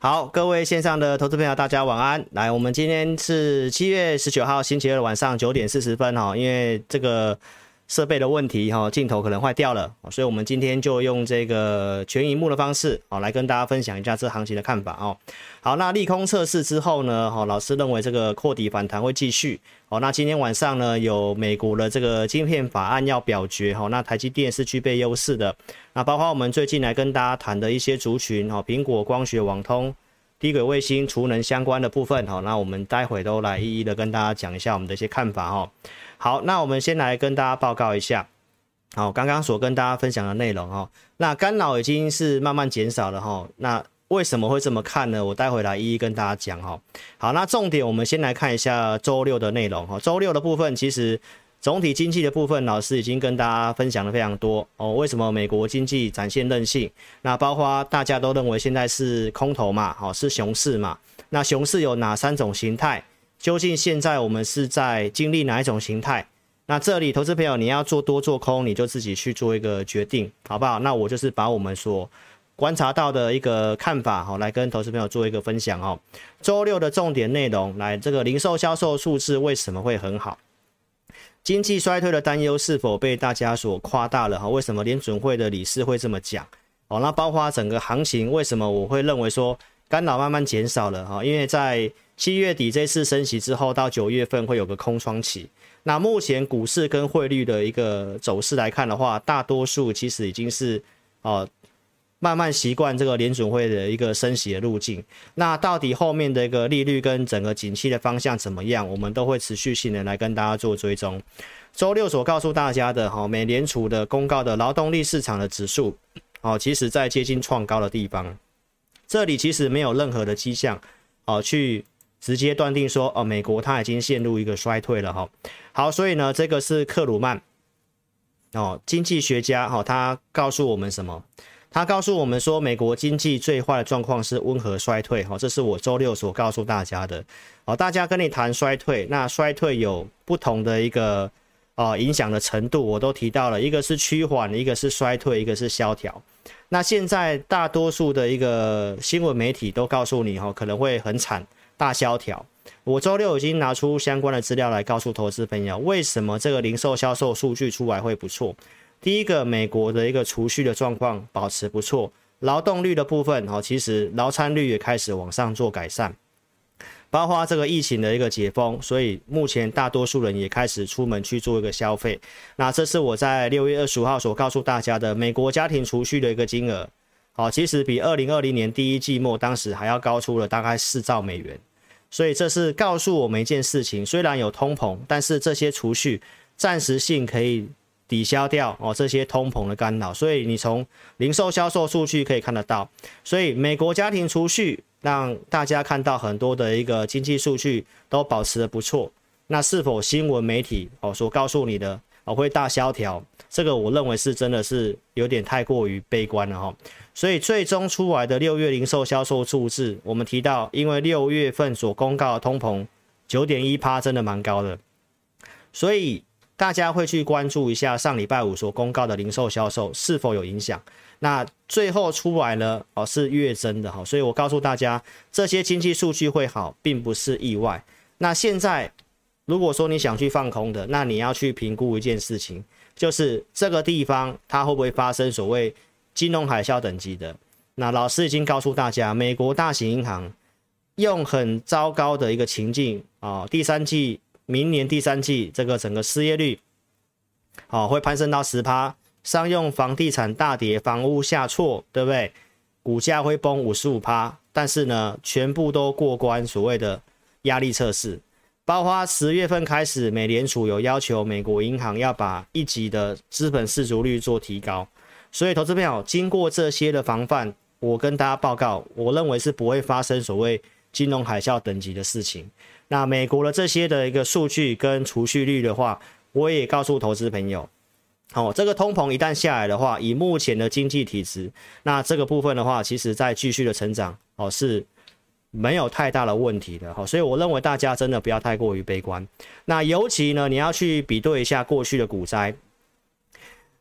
好，各位线上的投资朋友，大家晚安。来，我们今天是七月十九号星期二晚上九点四十分哈，因为这个。设备的问题哈，镜头可能坏掉了，所以我们今天就用这个全萤幕的方式啊，来跟大家分享一下这行情的看法哦。好，那利空测试之后呢，哈，老师认为这个扩底反弹会继续。好，那今天晚上呢，有美国的这个晶片法案要表决哈，那台积电是具备优势的。那包括我们最近来跟大家谈的一些族群哈，苹果、光学、网通、低轨卫星、储能相关的部分哈，那我们待会都来一一的跟大家讲一下我们的一些看法哈。好，那我们先来跟大家报告一下，好，刚刚所跟大家分享的内容哈，那干扰已经是慢慢减少了哈，那为什么会这么看呢？我待会来一一跟大家讲哈。好，那重点我们先来看一下周六的内容哈，周六的部分其实总体经济的部分，老师已经跟大家分享的非常多哦。为什么美国经济展现韧性？那包括大家都认为现在是空头嘛，好，是熊市嘛？那熊市有哪三种形态？究竟现在我们是在经历哪一种形态？那这里投资朋友，你要做多做空，你就自己去做一个决定，好不好？那我就是把我们所观察到的一个看法，好，来跟投资朋友做一个分享哦。周六的重点内容，来这个零售销售数字为什么会很好？经济衰退的担忧是否被大家所夸大了？哈，为什么联准会的理事会这么讲？哦，那包括整个行情，为什么我会认为说干扰慢慢减少了？哈，因为在七月底这次升息之后，到九月份会有个空窗期。那目前股市跟汇率的一个走势来看的话，大多数其实已经是哦、慢慢习惯这个联准会的一个升息的路径。那到底后面的一个利率跟整个景气的方向怎么样，我们都会持续性的来跟大家做追踪。周六所告诉大家的哈，美联储的公告的劳动力市场的指数哦，其实在接近创高的地方，这里其实没有任何的迹象哦去。直接断定说，哦，美国它已经陷入一个衰退了哈。好，所以呢，这个是克鲁曼哦，经济学家哈，他告诉我们什么？他告诉我们说，美国经济最坏的状况是温和衰退哈。这是我周六所告诉大家的。好，大家跟你谈衰退，那衰退有不同的一个呃影响的程度，我都提到了，一个是趋缓，一个是衰退，一个是萧条。那现在大多数的一个新闻媒体都告诉你哈，可能会很惨。大萧条，我周六已经拿出相关的资料来告诉投资朋友，为什么这个零售销售数据出来会不错。第一个，美国的一个储蓄的状况保持不错，劳动率的部分哦，其实劳参率也开始往上做改善，包括这个疫情的一个解封，所以目前大多数人也开始出门去做一个消费。那这是我在六月二十五号所告诉大家的美国家庭储蓄的一个金额，好，其实比二零二零年第一季末当时还要高出了大概四兆美元。所以这是告诉我们一件事情，虽然有通膨，但是这些储蓄暂时性可以抵消掉哦这些通膨的干扰。所以你从零售销售数据可以看得到，所以美国家庭储蓄让大家看到很多的一个经济数据都保持得不错。那是否新闻媒体哦所告诉你的哦会大萧条？这个我认为是真的是有点太过于悲观了哈。所以最终出来的六月零售销售数字，我们提到，因为六月份所公告的通膨九点一趴，真的蛮高的，所以大家会去关注一下上礼拜五所公告的零售销售是否有影响。那最后出来了哦，是月增的哈，所以我告诉大家，这些经济数据会好，并不是意外。那现在如果说你想去放空的，那你要去评估一件事情，就是这个地方它会不会发生所谓。金融海啸等级的，那老师已经告诉大家，美国大型银行用很糟糕的一个情境啊，第三季、明年第三季这个整个失业率，哦，会攀升到十趴，商用房地产大跌，房屋下挫，对不对？股价会崩五十五趴，但是呢，全部都过关所谓的压力测试，包括十月份开始，美联储有要求美国银行要把一级的资本适足率做提高。所以，投资朋友经过这些的防范，我跟大家报告，我认为是不会发生所谓金融海啸等级的事情。那美国的这些的一个数据跟储蓄率的话，我也告诉投资朋友，哦，这个通膨一旦下来的话，以目前的经济体质，那这个部分的话，其实在继续的成长，哦，是没有太大的问题的。好，所以我认为大家真的不要太过于悲观。那尤其呢，你要去比对一下过去的股灾。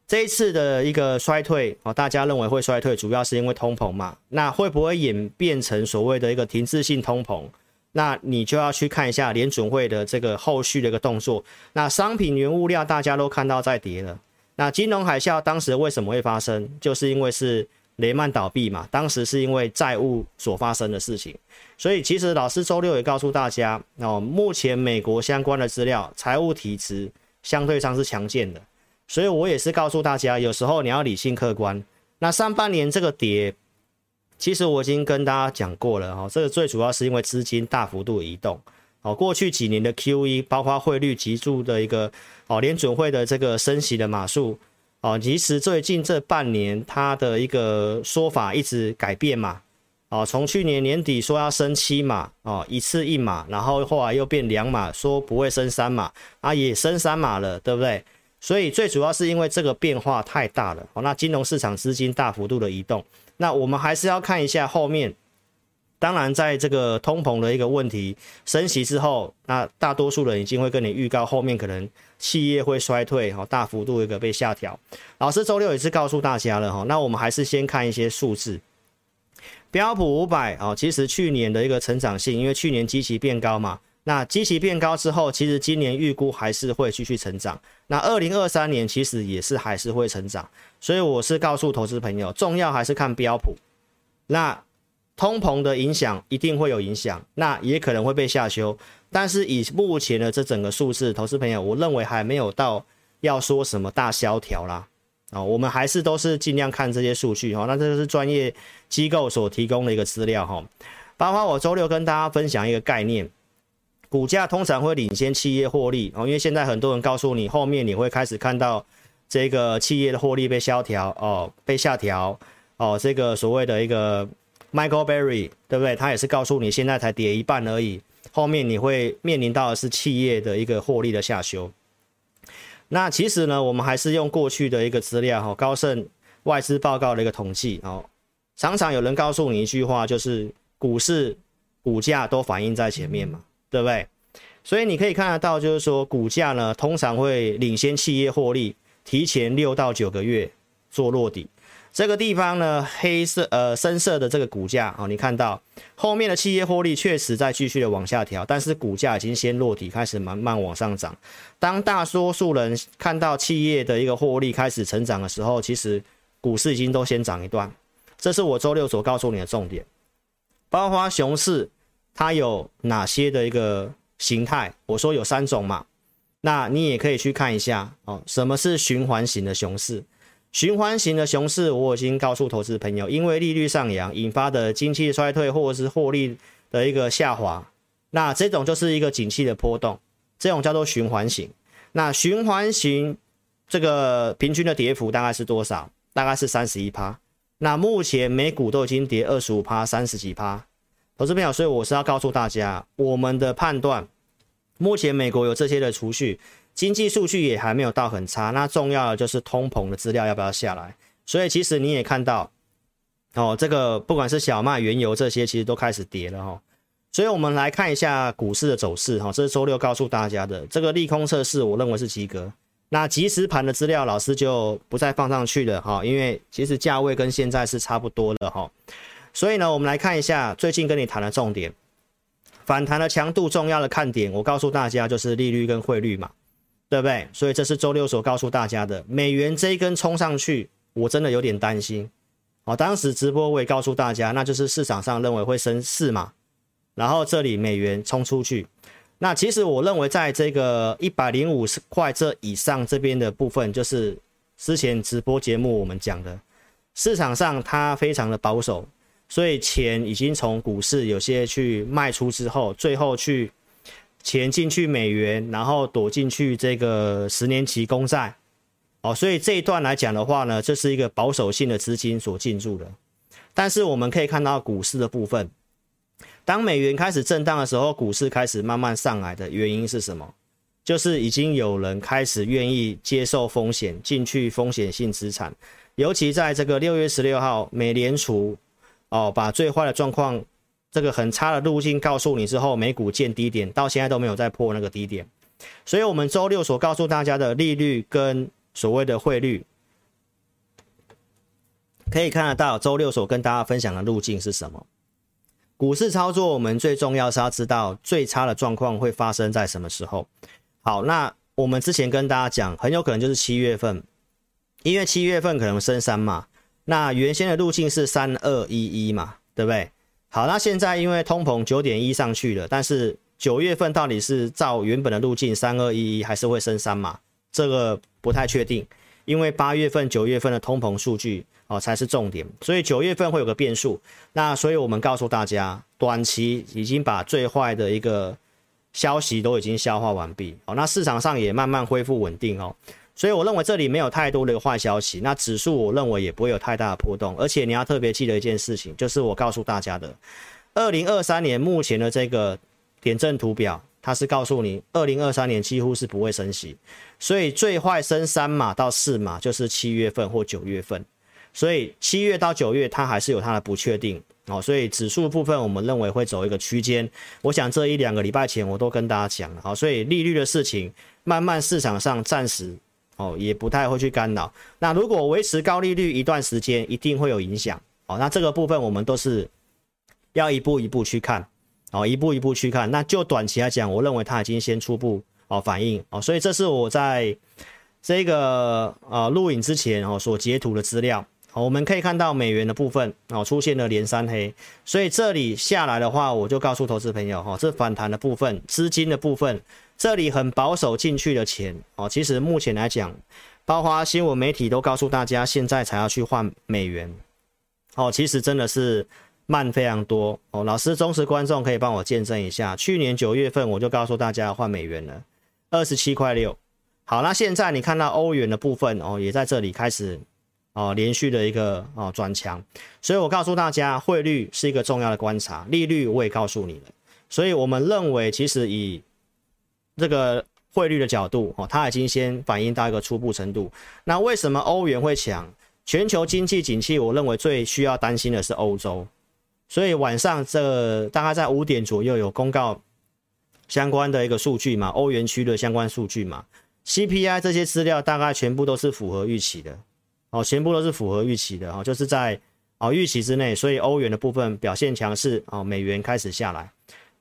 这一次的一个衰退哦，大家认为会衰退，主要是因为通膨嘛。那会不会演变成所谓的一个停滞性通膨？那你就要去看一下联准会的这个后续的一个动作。那商品原物料大家都看到在跌了。那金融海啸当时为什么会发生？就是因为是雷曼倒闭嘛，当时是因为债务所发生的事情。所以其实老师周六也告诉大家哦，目前美国相关的资料，财务体质相对上是强健的。所以我也是告诉大家，有时候你要理性客观。那上半年这个跌，其实我已经跟大家讲过了哈，这个最主要是因为资金大幅度移动。哦，过去几年的 QE，包括汇率急速的一个哦，联准会的这个升息的码数哦，其实最近这半年它的一个说法一直改变嘛。哦，从去年年底说要升七码哦，一次一码，然后后来又变两码，说不会升三码啊，也升三码了，对不对？所以最主要是因为这个变化太大了，哦，那金融市场资金大幅度的移动，那我们还是要看一下后面。当然，在这个通膨的一个问题升息之后，那大多数人已经会跟你预告后面可能企业会衰退，哈，大幅度一个被下调。老师周六也是告诉大家了，哈，那我们还是先看一些数字。标普五百，哦，其实去年的一个成长性，因为去年基期变高嘛。那基期变高之后，其实今年预估还是会继续成长。那二零二三年其实也是还是会成长，所以我是告诉投资朋友，重要还是看标普。那通膨的影响一定会有影响，那也可能会被下修。但是以目前的这整个数字，投资朋友，我认为还没有到要说什么大萧条啦。啊，我们还是都是尽量看这些数据哈。那这个是专业机构所提供的一个资料哈。包括我周六跟大家分享一个概念。股价通常会领先企业获利哦，因为现在很多人告诉你，后面你会开始看到这个企业的获利被萧条哦，被下调哦，这个所谓的一个 Michael Berry 对不对？他也是告诉你，现在才跌一半而已，后面你会面临到的是企业的一个获利的下修。那其实呢，我们还是用过去的一个资料哈，高盛外资报告的一个统计哦，常常有人告诉你一句话，就是股市股价都反映在前面嘛。对不对？所以你可以看得到，就是说股价呢，通常会领先企业获利，提前六到九个月做落底。这个地方呢，黑色呃深色的这个股价哦，你看到后面的企业获利确实在继续的往下调，但是股价已经先落底，开始慢慢往上涨。当大多数人看到企业的一个获利开始成长的时候，其实股市已经都先涨一段。这是我周六所告诉你的重点，包括熊市。它有哪些的一个形态？我说有三种嘛，那你也可以去看一下哦。什么是循环型的熊市？循环型的熊市，我已经告诉投资朋友，因为利率上扬引发的经济衰退或者是获利的一个下滑，那这种就是一个景气的波动，这种叫做循环型。那循环型这个平均的跌幅大概是多少？大概是三十一趴。那目前美股都已经跌二十五趴，三十几趴。投资朋友，所以我是要告诉大家，我们的判断，目前美国有这些的储蓄，经济数据也还没有到很差，那重要的就是通膨的资料要不要下来。所以其实你也看到，哦，这个不管是小麦、原油这些，其实都开始跌了哈。所以我们来看一下股市的走势哈，这是周六告诉大家的这个利空测试，我认为是及格。那即时盘的资料老师就不再放上去了哈，因为其实价位跟现在是差不多的哈。所以呢，我们来看一下最近跟你谈的重点，反弹的强度重要的看点，我告诉大家就是利率跟汇率嘛，对不对？所以这是周六所告诉大家的，美元这一根冲上去，我真的有点担心。哦，当时直播我也告诉大家，那就是市场上认为会升四嘛，然后这里美元冲出去，那其实我认为在这个一百零五块这以上这边的部分，就是之前直播节目我们讲的，市场上它非常的保守。所以钱已经从股市有些去卖出之后，最后去钱进去美元，然后躲进去这个十年期公债，哦，所以这一段来讲的话呢，这是一个保守性的资金所进驻的。但是我们可以看到股市的部分，当美元开始震荡的时候，股市开始慢慢上来的原因是什么？就是已经有人开始愿意接受风险进去风险性资产，尤其在这个六月十六号，美联储。哦，把最坏的状况，这个很差的路径告诉你之后，美股见低点，到现在都没有再破那个低点。所以，我们周六所告诉大家的利率跟所谓的汇率，可以看得到周六所跟大家分享的路径是什么？股市操作，我们最重要是要知道最差的状况会发生在什么时候。好，那我们之前跟大家讲，很有可能就是七月份，因为七月份可能升三嘛。那原先的路径是三二一一嘛，对不对？好，那现在因为通膨九点一上去了，但是九月份到底是照原本的路径三二一一，还是会升三嘛？这个不太确定，因为八月份、九月份的通膨数据哦才是重点，所以九月份会有个变数。那所以我们告诉大家，短期已经把最坏的一个消息都已经消化完毕哦，那市场上也慢慢恢复稳定哦。所以我认为这里没有太多的坏消息，那指数我认为也不会有太大的波动，而且你要特别记得一件事情，就是我告诉大家的，二零二三年目前的这个点阵图表，它是告诉你二零二三年几乎是不会升息，所以最坏升三码到四码就是七月份或九月份，所以七月到九月它还是有它的不确定哦，所以指数部分我们认为会走一个区间，我想这一两个礼拜前我都跟大家讲了，好，所以利率的事情慢慢市场上暂时。哦，也不太会去干扰。那如果维持高利率一段时间，一定会有影响。哦，那这个部分我们都是要一步一步去看。哦，一步一步去看。那就短期来讲，我认为它已经先初步哦反应。哦，所以这是我在这个呃录影之前哦所截图的资料。哦，我们可以看到美元的部分哦出现了连三黑，所以这里下来的话，我就告诉投资朋友哈，这反弹的部分，资金的部分。这里很保守进去的钱哦，其实目前来讲，包括新闻媒体都告诉大家，现在才要去换美元哦，其实真的是慢非常多哦。老师忠实观众可以帮我见证一下，去年九月份我就告诉大家换美元了，二十七块六。好，那现在你看到欧元的部分哦，也在这里开始哦连续的一个哦转强，所以我告诉大家，汇率是一个重要的观察，利率我也告诉你了，所以我们认为其实以这个汇率的角度哦，它已经先反映到一个初步程度。那为什么欧元会强？全球经济景气，我认为最需要担心的是欧洲。所以晚上这大概在五点左右有公告相关的一个数据嘛，欧元区的相关数据嘛，CPI 这些资料大概全部都是符合预期的哦，全部都是符合预期的哦，就是在哦预期之内，所以欧元的部分表现强势哦，美元开始下来。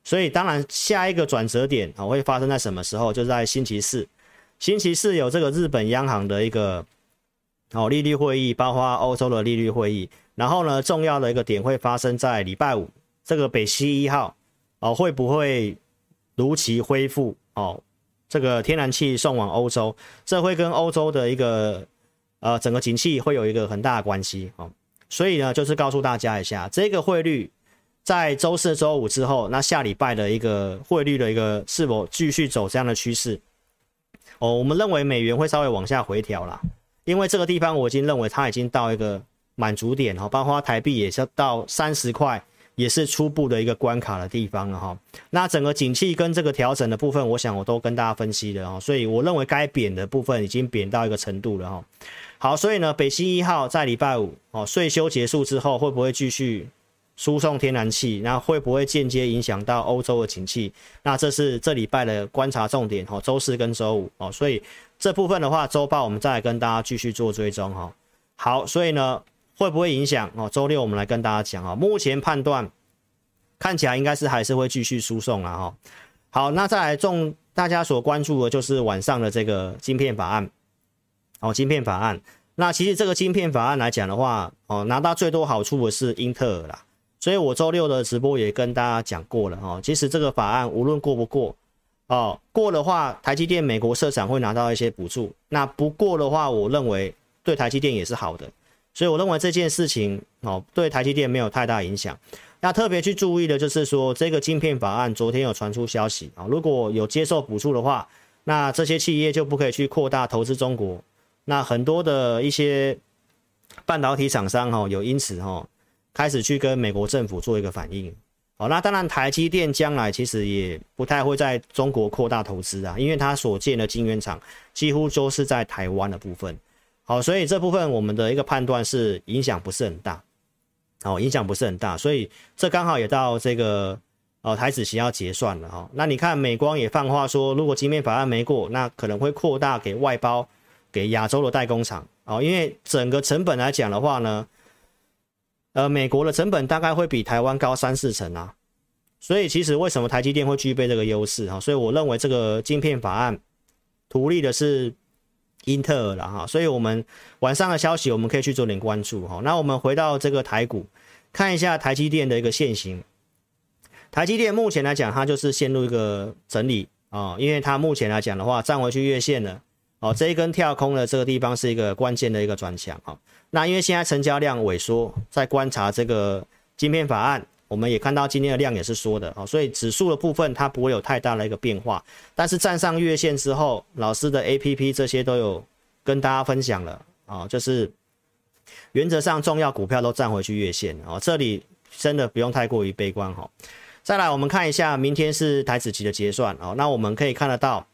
所以当然，下一个转折点啊会发生在什么时候？就是在星期四，星期四有这个日本央行的一个哦利率会议，包括欧洲的利率会议。然后呢，重要的一个点会发生在礼拜五，这个北溪一号哦会不会如期恢复哦？这个天然气送往欧洲，这会跟欧洲的一个呃整个景气会有一个很大的关系哦。所以呢，就是告诉大家一下这个汇率。在周四、周五之后，那下礼拜的一个汇率的一个是否继续走这样的趋势？哦，我们认为美元会稍微往下回调啦，因为这个地方我已经认为它已经到一个满足点哈，包括台币也是到三十块，也是初步的一个关卡的地方了哈。那整个景气跟这个调整的部分，我想我都跟大家分析了哈，所以我认为该贬的部分已经贬到一个程度了哈。好，所以呢，北溪一号在礼拜五哦税休结束之后，会不会继续？输送天然气，那会不会间接影响到欧洲的景气？那这是这礼拜的观察重点哦，周四跟周五哦，所以这部分的话，周报我们再来跟大家继续做追踪哈。好，所以呢，会不会影响哦？周六我们来跟大家讲啊，目前判断看起来应该是还是会继续输送了哈。好，那再来重大家所关注的就是晚上的这个晶片法案哦，晶片法案。那其实这个晶片法案来讲的话哦，拿到最多好处的是英特尔啦。所以我周六的直播也跟大家讲过了哦，其实这个法案无论过不过，哦过的话，台积电美国设厂会拿到一些补助；那不过的话，我认为对台积电也是好的。所以我认为这件事情哦，对台积电没有太大影响。那特别去注意的就是说，这个晶片法案昨天有传出消息啊，如果有接受补助的话，那这些企业就不可以去扩大投资中国。那很多的一些半导体厂商哈，有因此哈。开始去跟美国政府做一个反应，哦，那当然台积电将来其实也不太会在中国扩大投资啊，因为它所建的晶圆厂几乎都是在台湾的部分，好，所以这部分我们的一个判断是影响不是很大，哦，影响不是很大，所以这刚好也到这个呃台子期要结算了哈，那你看美光也放话说，如果晶片法案没过，那可能会扩大给外包给亚洲的代工厂，哦，因为整个成本来讲的话呢。呃，美国的成本大概会比台湾高三四成啊。所以其实为什么台积电会具备这个优势哈？所以我认为这个晶片法案图利的是英特尔了哈。所以我们晚上的消息我们可以去做点关注哈。那我们回到这个台股，看一下台积电的一个线型。台积电目前来讲，它就是陷入一个整理啊，因为它目前来讲的话，站回去月线了哦。这一根跳空的这个地方是一个关键的一个转强哈。那因为现在成交量萎缩，在观察这个晶片法案。我们也看到今天的量也是缩的啊，所以指数的部分它不会有太大的一个变化，但是站上月线之后，老师的 APP 这些都有跟大家分享了啊，就是原则上重要股票都站回去月线啊，这里真的不用太过于悲观哈。再来我们看一下，明天是台指期的结算啊，那我们可以看得到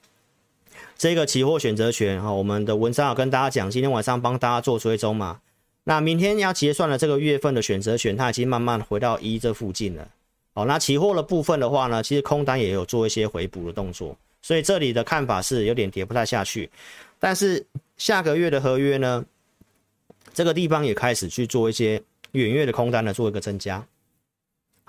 这个期货选择权哈，我们的文章有跟大家讲，今天晚上帮大家做追踪嘛。那明天要结算的这个月份的选择权，它已经慢慢回到一这附近了。哦，那期货的部分的话呢，其实空单也有做一些回补的动作，所以这里的看法是有点跌不太下去。但是下个月的合约呢，这个地方也开始去做一些远月的空单的做一个增加。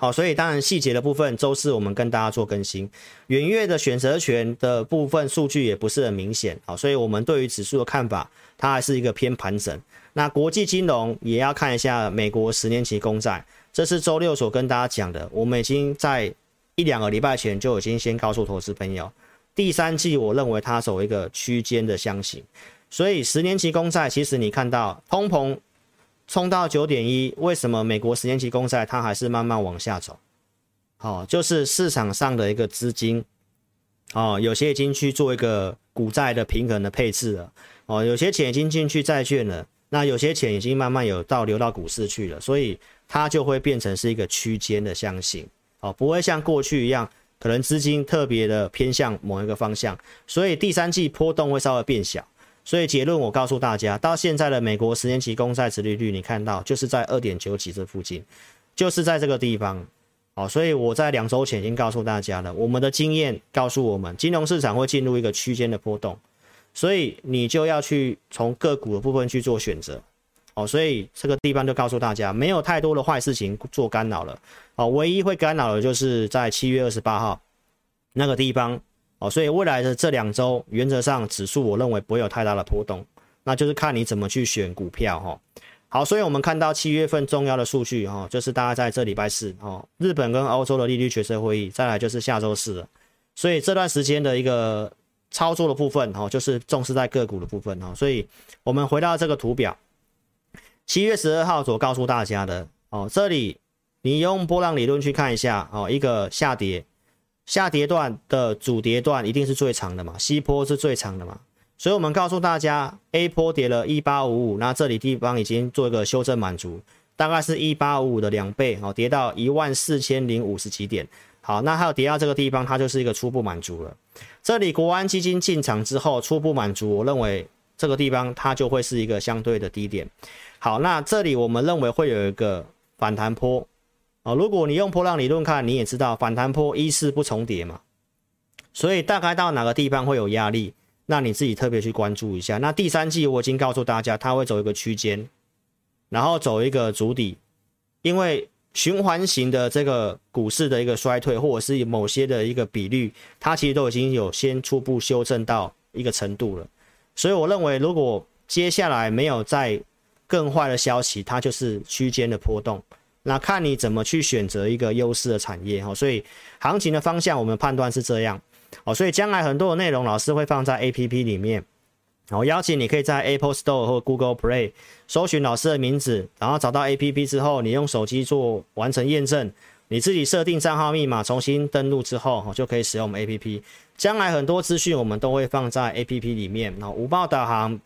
好，所以当然细节的部分，周四我们跟大家做更新。元月的选择权的部分数据也不是很明显，好，所以我们对于指数的看法，它还是一个偏盘整。那国际金融也要看一下美国十年期公债，这是周六所跟大家讲的。我们已经在一两个礼拜前就已经先告诉投资朋友，第三季我认为它走一个区间的箱型，所以十年期公债其实你看到通膨冲到九点一，为什么美国十年期公债它还是慢慢往下走？好，就是市场上的一个资金，哦，有些已经去做一个股债的平衡的配置了，哦，有些钱已经进去债券了。那有些钱已经慢慢有到流到股市去了，所以它就会变成是一个区间的箱型，哦，不会像过去一样，可能资金特别的偏向某一个方向，所以第三季波动会稍微变小。所以结论我告诉大家，到现在的美国十年期公债殖利率，你看到就是在二点九几这附近，就是在这个地方，哦，所以我在两周前已经告诉大家了，我们的经验告诉我们，金融市场会进入一个区间的波动。所以你就要去从个股的部分去做选择，哦，所以这个地方就告诉大家，没有太多的坏事情做干扰了，哦，唯一会干扰的就是在七月二十八号那个地方，哦，所以未来的这两周原则上指数我认为不会有太大的波动，那就是看你怎么去选股票，哈，好，所以我们看到七月份重要的数据，哈，就是大家在这礼拜四，哦，日本跟欧洲的利率决策会议，再来就是下周四了，所以这段时间的一个。操作的部分哈，就是重视在个股的部分哈，所以我们回到这个图表，七月十二号所告诉大家的哦，这里你用波浪理论去看一下哦，一个下跌，下跌段的主跌段一定是最长的嘛西坡是最长的嘛，所以我们告诉大家 A 波跌了一八五五，那这里地方已经做一个修正满足，大概是一八五五的两倍哦，跌到一万四千零五十几点。好，那还有跌到这个地方，它就是一个初步满足了。这里国安基金进场之后，初步满足，我认为这个地方它就会是一个相对的低点。好，那这里我们认为会有一个反弹坡。哦，如果你用波浪理论看，你也知道反弹波一四不重叠嘛，所以大概到哪个地方会有压力，那你自己特别去关注一下。那第三季我已经告诉大家，它会走一个区间，然后走一个筑底，因为。循环型的这个股市的一个衰退，或者是某些的一个比率，它其实都已经有先初步修正到一个程度了。所以我认为，如果接下来没有再更坏的消息，它就是区间的波动。那看你怎么去选择一个优势的产业哈。所以行情的方向，我们判断是这样哦。所以将来很多的内容，老师会放在 APP 里面。然后邀请你可以在 Apple Store 或 Google Play 搜寻老师的名字，然后找到 APP 之后，你用手机做完成验证，你自己设定账号密码，重新登录之后，就可以使用我们 APP。将来很多资讯我们都会放在 APP 里面，那午报导航，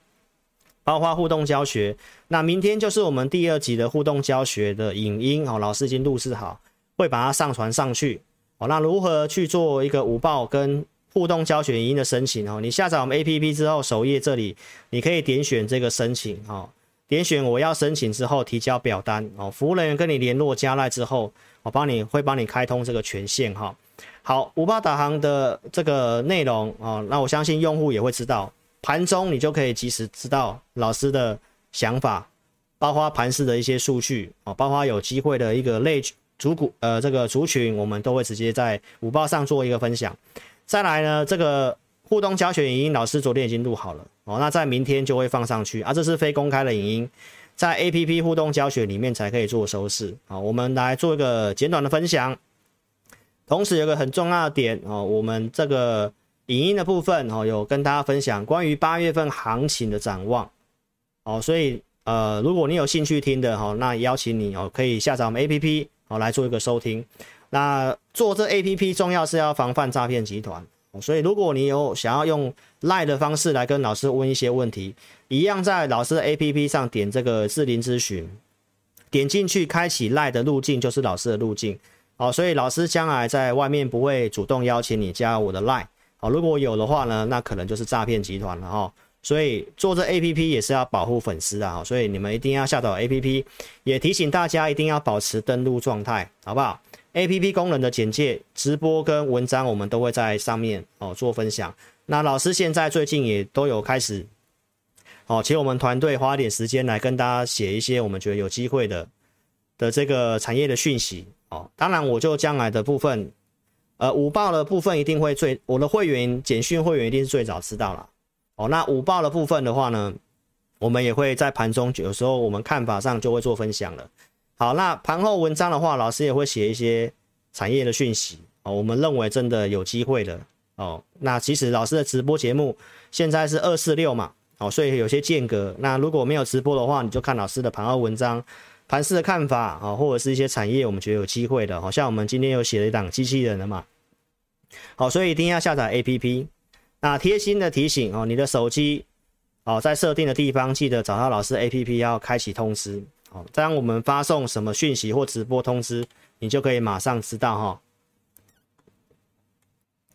包括互动教学。那明天就是我们第二集的互动教学的影音，哦，老师已经录制好，会把它上传上去。哦，那如何去做一个五报跟互动教学影音的申请哦，你下载我们 APP 之后，首页这里你可以点选这个申请哦，点选我要申请之后提交表单哦，服务人员跟你联络加赖之后，我帮你会帮你开通这个权限哈。好，五报导航的这个内容哦，那我相信用户也会知道，盘中你就可以及时知道老师的想法包括盘势的一些数据哦，包括有机会的一个类族股呃这个族群，我们都会直接在午报上做一个分享。再来呢，这个互动教学影音老师昨天已经录好了哦，那在明天就会放上去啊，这是非公开的影音，在 APP 互动教学里面才可以做收视啊。我们来做一个简短的分享，同时有个很重要的点哦，我们这个。影音的部分哦，有跟大家分享关于八月份行情的展望哦，所以呃，如果你有兴趣听的哈，那邀请你哦，可以下载我们 APP 哦来做一个收听。那做这 APP 重要是要防范诈骗集团，所以如果你有想要用 LINE 的方式来跟老师问一些问题，一样在老师的 APP 上点这个智林咨询，点进去开启 LINE 的路径就是老师的路径哦，所以老师将来在外面不会主动邀请你加我的 LINE。好，如果有的话呢，那可能就是诈骗集团了哈。所以做这 APP 也是要保护粉丝的哈，所以你们一定要下载 APP，也提醒大家一定要保持登录状态，好不好？APP 功能的简介、直播跟文章，我们都会在上面哦做分享。那老师现在最近也都有开始哦，请我们团队花点时间来跟大家写一些我们觉得有机会的的这个产业的讯息哦。当然，我就将来的部分。呃，午报的部分一定会最，我的会员简讯会员一定是最早知道了。哦，那午报的部分的话呢，我们也会在盘中，有时候我们看法上就会做分享了。好，那盘后文章的话，老师也会写一些产业的讯息哦，我们认为真的有机会的哦。那其实老师的直播节目现在是二四六嘛，哦，所以有些间隔。那如果没有直播的话，你就看老师的盘后文章。盘势的看法啊，或者是一些产业，我们觉得有机会的，好像我们今天有写了一档机器人的嘛，好，所以一定要下载 APP。那贴心的提醒哦，你的手机哦，在设定的地方记得找到老师 APP 要开启通知，哦，当我们发送什么讯息或直播通知，你就可以马上知道哈。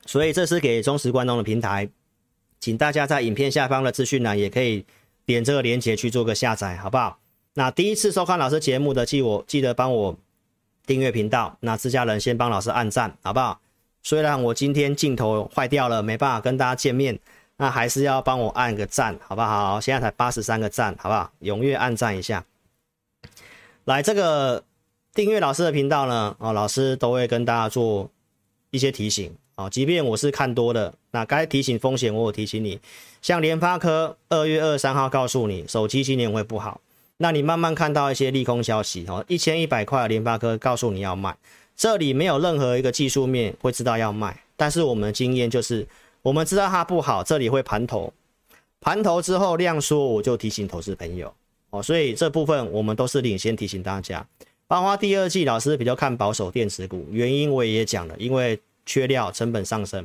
所以这是给忠实观众的平台，请大家在影片下方的资讯栏也可以点这个链接去做个下载，好不好？那第一次收看老师节目的，记我记得帮我订阅频道。那自家人先帮老师按赞，好不好？虽然我今天镜头坏掉了，没办法跟大家见面，那还是要帮我按个赞，好不好？现在才八十三个赞，好不好？踊跃按赞一下。来，这个订阅老师的频道呢，哦，老师都会跟大家做一些提醒哦。即便我是看多的，那该提醒风险我有提醒你。像联发科二月二十三号告诉你，手机今年会不好。那你慢慢看到一些利空消息哦，一千一百块联发科告诉你要卖，这里没有任何一个技术面会知道要卖，但是我们的经验就是，我们知道它不好，这里会盘头，盘头之后量缩，我就提醒投资朋友哦，所以这部分我们都是领先提醒大家。包括第二季老师比较看保守电子股，原因我也讲了，因为缺料，成本上升。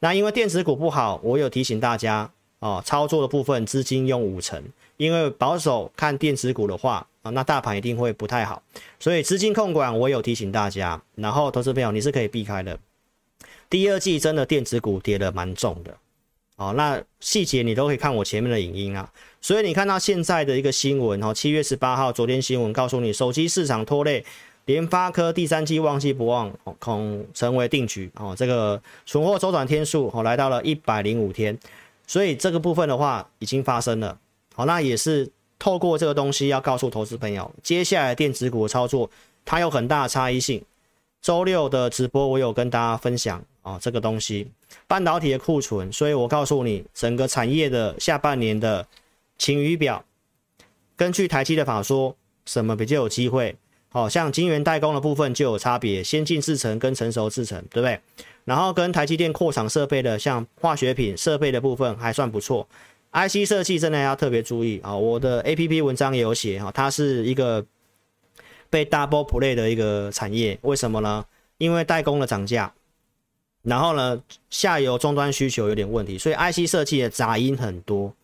那因为电子股不好，我有提醒大家哦，操作的部分资金用五成。因为保守看电子股的话啊，那大盘一定会不太好，所以资金控管我有提醒大家。然后投资朋友你是可以避开的。第二季真的电子股跌得蛮重的，哦，那细节你都可以看我前面的影音啊。所以你看到现在的一个新闻哦，七月十八号昨天新闻告诉你，手机市场拖累，联发科第三季旺季不旺，恐成为定局哦。这个存货周转天数哦来到了一百零五天，所以这个部分的话已经发生了。好，那也是透过这个东西要告诉投资朋友，接下来电子股的操作它有很大的差异性。周六的直播我有跟大家分享啊，这个东西半导体的库存，所以我告诉你整个产业的下半年的晴雨表。根据台积的法说，什么比较有机会？好像晶圆代工的部分就有差别，先进制程跟成熟制程，对不对？然后跟台积电扩厂设备的，像化学品设备的部分还算不错。IC 设计真的要特别注意啊！我的 APP 文章也有写哈，它是一个被 double play 的一个产业，为什么呢？因为代工的涨价，然后呢，下游终端需求有点问题，所以 IC 设计的杂音很多。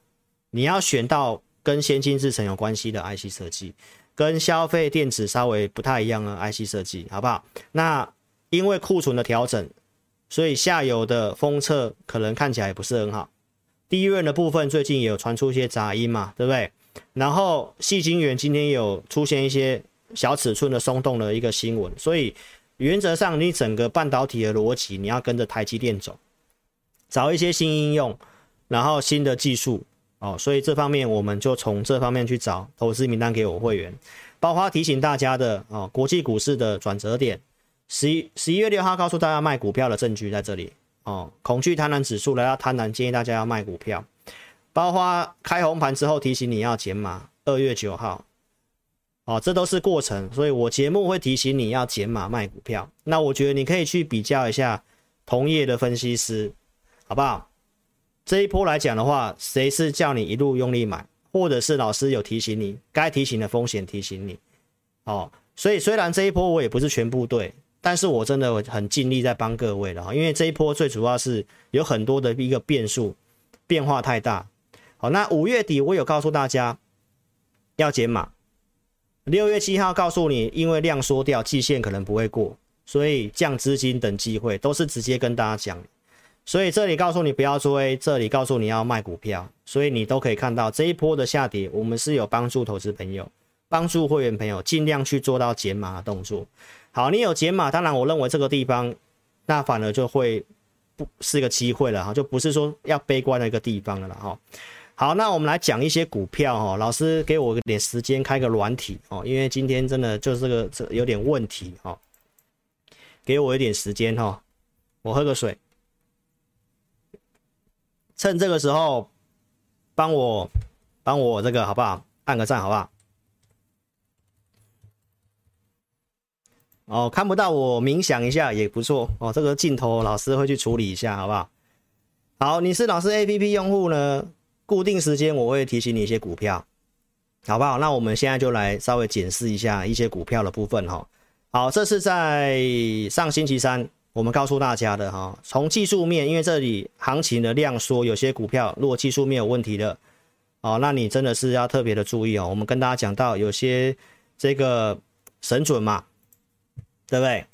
你要选到跟先进制程有关系的 IC 设计，跟消费电子稍微不太一样的 IC 设计，好不好？那因为库存的调整，所以下游的封测可能看起来也不是很好。第一轮的部分最近也有传出一些杂音嘛，对不对？然后细晶圆今天有出现一些小尺寸的松动的一个新闻，所以原则上你整个半导体的逻辑你要跟着台积电走，找一些新应用，然后新的技术哦，所以这方面我们就从这方面去找投资名单给我会员，包括提醒大家的哦，国际股市的转折点，十一十一月六号告诉大家卖股票的证据在这里哦，恐惧贪婪指数来到贪婪，建议大家要卖股票，包括开红盘之后提醒你要减码，二月九号。哦，这都是过程，所以我节目会提醒你要减码卖股票。那我觉得你可以去比较一下同业的分析师，好不好？这一波来讲的话，谁是叫你一路用力买，或者是老师有提醒你该提醒的风险提醒你？哦，所以虽然这一波我也不是全部对，但是我真的很尽力在帮各位了哈，因为这一波最主要是有很多的一个变数，变化太大。好，那五月底我有告诉大家要减码。六月七号告诉你，因为量缩掉，季线可能不会过，所以降资金等机会都是直接跟大家讲。所以这里告诉你不要追，这里告诉你要卖股票，所以你都可以看到这一波的下跌，我们是有帮助投资朋友、帮助会员朋友尽量去做到减码的动作。好，你有解码，当然我认为这个地方那反而就会不是个机会了哈，就不是说要悲观的一个地方了哈。好，那我们来讲一些股票哈。老师给我点时间开个软体哦，因为今天真的就是个这有点问题哈。给我一点时间哈，我喝个水。趁这个时候，帮我帮我这个好不好？按个赞好不好？哦，看不到我冥想一下也不错哦。这个镜头老师会去处理一下，好不好？好，你是老师 APP 用户呢？固定时间我会提醒你一些股票，好不好？那我们现在就来稍微检视一下一些股票的部分哈。好，这是在上星期三我们告诉大家的哈。从技术面，因为这里行情的量缩，有些股票如果技术面有问题的哦，那你真的是要特别的注意哦。我们跟大家讲到有些这个神准嘛，对不对？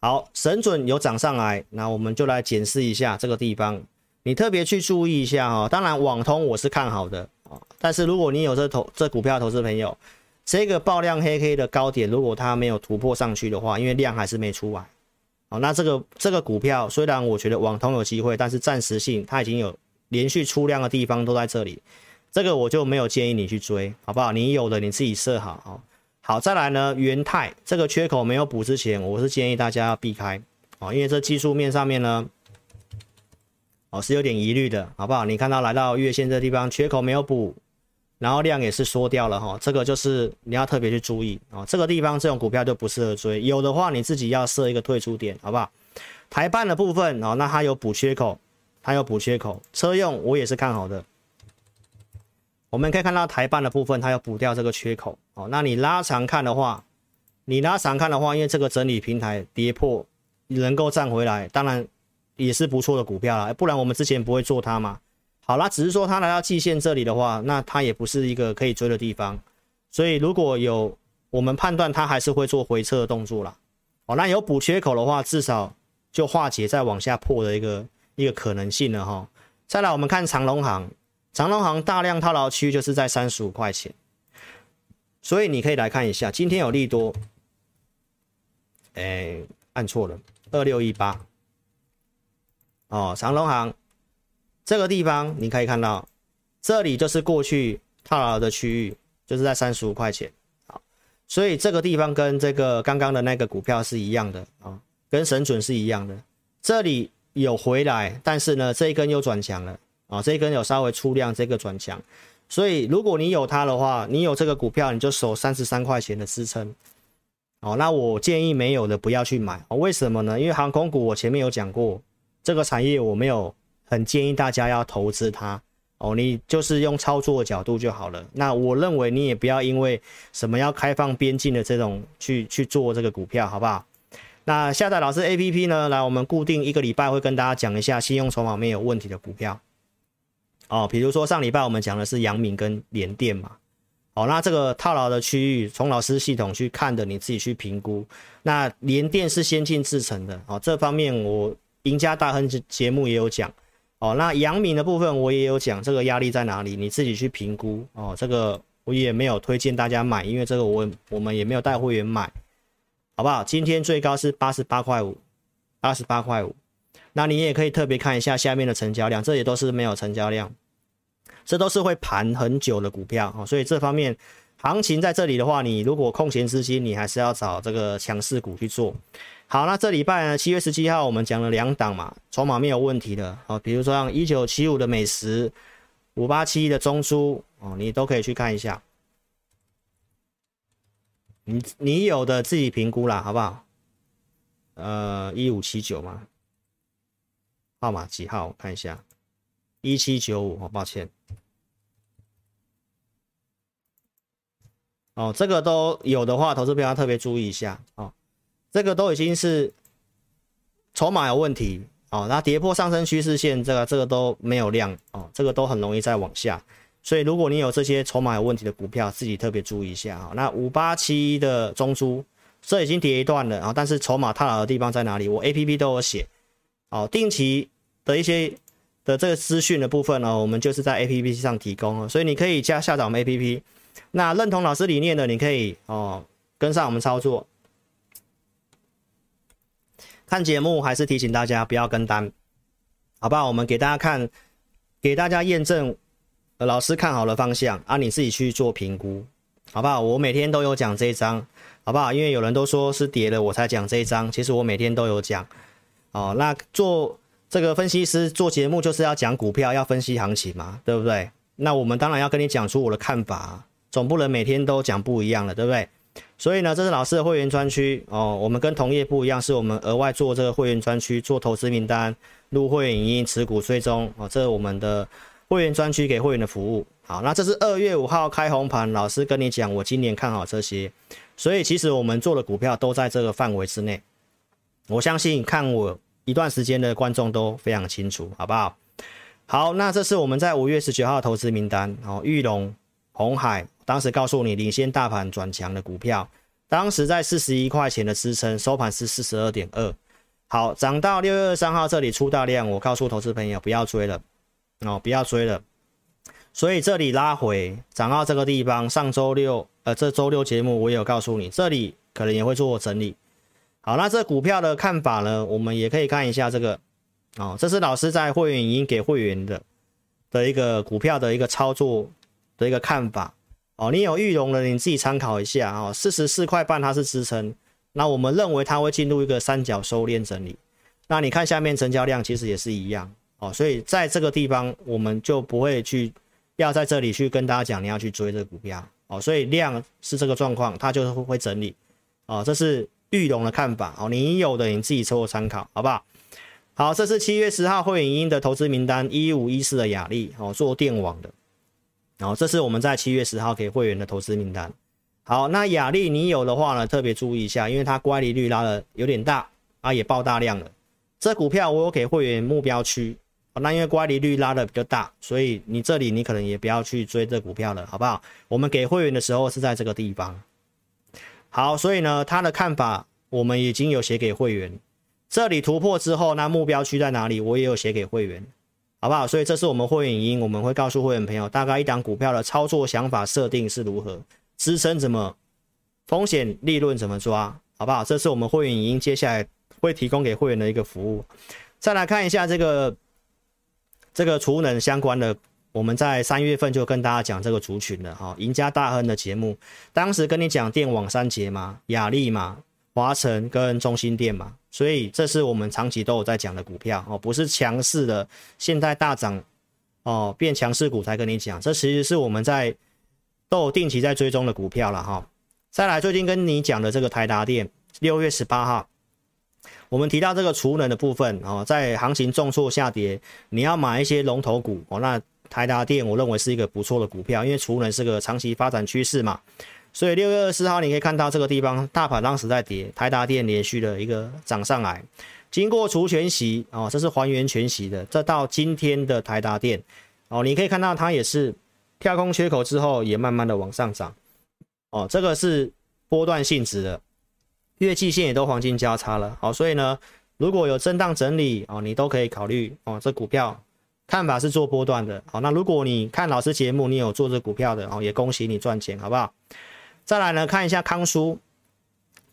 好，神准有涨上来，那我们就来检视一下这个地方。你特别去注意一下哈，当然网通我是看好的啊，但是如果你有这投这股票投资朋友，这个爆量黑 K 的高点，如果它没有突破上去的话，因为量还是没出来，哦，那这个这个股票虽然我觉得网通有机会，但是暂时性它已经有连续出量的地方都在这里，这个我就没有建议你去追，好不好？你有的你自己设好哦。好，再来呢，元泰这个缺口没有补之前，我是建议大家要避开哦，因为这技术面上面呢。哦，是有点疑虑的，好不好？你看到来到月线这地方，缺口没有补，然后量也是缩掉了哈，这个就是你要特别去注意啊。这个地方这种股票就不适合追，有的话你自己要设一个退出点，好不好？台半的部分哦，那它有补缺口，它有补缺口，车用我也是看好的。我们可以看到台半的部分，它有补掉这个缺口哦。那你拉长看的话，你拉长看的话，因为这个整理平台跌破，能够站回来，当然。也是不错的股票啦，不然我们之前不会做它嘛。好啦，只是说它来到季线这里的话，那它也不是一个可以追的地方。所以如果有我们判断它还是会做回撤的动作啦。哦，那有补缺口的话，至少就化解再往下破的一个一个可能性了哈。再来我们看长荣航，长荣航大量套牢区就是在三十五块钱，所以你可以来看一下，今天有利多，哎，按错了，二六一八。哦，长荣航这个地方你可以看到，这里就是过去套牢的区域，就是在三十五块钱。好，所以这个地方跟这个刚刚的那个股票是一样的啊，跟神准是一样的。这里有回来，但是呢，这一根又转强了啊，这一根有稍微出量，这个转强。所以如果你有它的话，你有这个股票，你就守三十三块钱的支撑。哦，那我建议没有的不要去买。哦，为什么呢？因为航空股我前面有讲过。这个产业我没有很建议大家要投资它哦，你就是用操作角度就好了。那我认为你也不要因为什么要开放边境的这种去去做这个股票，好不好？那下载老师 APP 呢，来我们固定一个礼拜会跟大家讲一下信用筹码没有问题的股票哦，比如说上礼拜我们讲的是阳明跟联电嘛，哦，那这个套牢的区域从老师系统去看的，你自己去评估。那联电是先进制成的哦，这方面我。赢家大亨节目也有讲哦，那阳明的部分我也有讲，这个压力在哪里？你自己去评估哦。这个我也没有推荐大家买，因为这个我我们也没有带会员买，好不好？今天最高是八十八块五，八十八块五。那你也可以特别看一下下面的成交量，这也都是没有成交量，这都是会盘很久的股票哦。所以这方面行情在这里的话，你如果空闲资金，你还是要找这个强势股去做。好，那这礼拜呢，七月十七号我们讲了两档嘛，筹码没有问题的哦，比如说像一九七五的美食，五八七一的中租哦，你都可以去看一下。你你有的自己评估啦，好不好？呃，一五七九嘛，号码几号？我看一下，一七九五。哦，抱歉。哦，这个都有的话，投资朋友要特别注意一下哦。这个都已经是筹码有问题哦，那跌破上升趋势线，这个这个都没有量哦，这个都很容易再往下。所以，如果你有这些筹码有问题的股票，自己特别注意一下哈。那五八七的中珠，这已经跌一段了啊，但是筹码太老的地方在哪里？我 A P P 都有写哦，定期的一些的这个资讯的部分呢，我们就是在 A P P 上提供了，所以你可以加下载我们 A P P。那认同老师理念的，你可以哦跟上我们操作。看节目还是提醒大家不要跟单，好不好？我们给大家看，给大家验证。老师看好了方向啊，你自己去做评估，好不好？我每天都有讲这一张，好不好？因为有人都说是跌了我才讲这一张，其实我每天都有讲。哦，那做这个分析师做节目就是要讲股票，要分析行情嘛，对不对？那我们当然要跟你讲出我的看法，总不能每天都讲不一样的，对不对？所以呢，这是老师的会员专区哦，我们跟同业不一样，是我们额外做这个会员专区，做投资名单、入会影音、持股追踪哦，这是我们的。会员专区给会员的服务，好，那这是二月五号开红盘，老师跟你讲，我今年看好这些，所以其实我们做的股票都在这个范围之内，我相信看我一段时间的观众都非常清楚，好不好？好，那这是我们在五月十九号投资名单，哦，玉龙、红海，当时告诉你领先大盘转强的股票，当时在四十一块钱的支撑，收盘是四十二点二，好，涨到六月二十三号这里出大量，我告诉投资朋友不要追了。哦，不要追了。所以这里拉回涨到这个地方，上周六，呃，这周六节目我也有告诉你，这里可能也会做整理。好，那这股票的看法呢，我们也可以看一下这个。哦，这是老师在会员已经给会员的的一个股票的一个操作的一个看法。哦，你有玉龙的，你自己参考一下。哦，四十四块半它是支撑，那我们认为它会进入一个三角收敛整理。那你看下面成交量其实也是一样。哦，所以在这个地方，我们就不会去要在这里去跟大家讲你要去追这个股票。哦，所以量是这个状况，它就是会整理。哦，这是玉龙的看法。哦，你有的你自己做参考，好不好？好，这是七月十号会员音的投资名单，一五一四的雅丽，哦，做电网的。然后这是我们在七月十号给会员的投资名单。好，那雅丽你有的话呢，特别注意一下，因为它乖离率拉的有点大啊，也爆大量了。这股票我有给会员目标区。那因为乖离率拉的比较大，所以你这里你可能也不要去追这股票了，好不好？我们给会员的时候是在这个地方。好，所以呢，他的看法我们已经有写给会员。这里突破之后，那目标区在哪里？我也有写给会员，好不好？所以这是我们会员营，我们会告诉会员朋友，大概一档股票的操作想法设定是如何，支撑怎么，风险利润怎么抓，好不好？这是我们会员营接下来会提供给会员的一个服务。再来看一下这个。这个储能相关的，我们在三月份就跟大家讲这个族群了哈，赢家大亨的节目，当时跟你讲电网三杰嘛，亚力嘛，华城跟中心电嘛，所以这是我们长期都有在讲的股票哦，不是强势的，现在大涨哦，变强势股才跟你讲，这其实是我们在都有定期在追踪的股票了哈。再来最近跟你讲的这个台达电，六月十八号。我们提到这个储能的部分哦，在行情重挫下跌，你要买一些龙头股哦。那台达电我认为是一个不错的股票，因为储能是个长期发展趋势嘛。所以六月二十四号你可以看到这个地方大盘当时在跌，台达电连续的一个涨上来，经过除权息哦，这是还原权息的，这到今天的台达电哦，你可以看到它也是跳空缺口之后也慢慢的往上涨哦，这个是波段性质的。月季线也都黄金交叉了，好，所以呢，如果有震荡整理哦，你都可以考虑哦。这股票看法是做波段的，好，那如果你看老师节目，你有做这股票的哦，也恭喜你赚钱，好不好？再来呢，看一下康叔，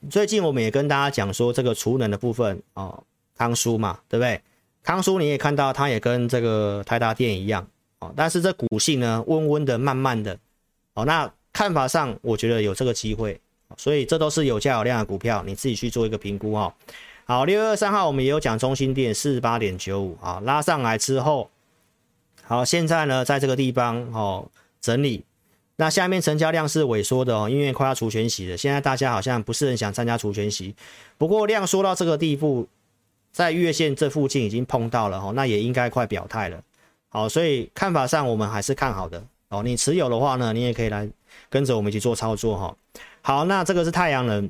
最近我们也跟大家讲说这个储能的部分哦，康叔嘛，对不对？康叔你也看到，它也跟这个台达电一样哦，但是这股性呢，温温的、慢慢的哦。那看法上，我觉得有这个机会，所以这都是有价有量的股票，你自己去做一个评估哦。好，六月二三号我们也有讲中心电四十八点九五啊，拉上来之后，好，现在呢在这个地方哦整理，那下面成交量是萎缩的哦，因为快要除权息了，现在大家好像不是很想参加除权息，不过量缩到这个地步。在月线这附近已经碰到了哈，那也应该快表态了。好，所以看法上我们还是看好的哦。你持有的话呢，你也可以来跟着我们一起做操作哈。好，那这个是太阳能，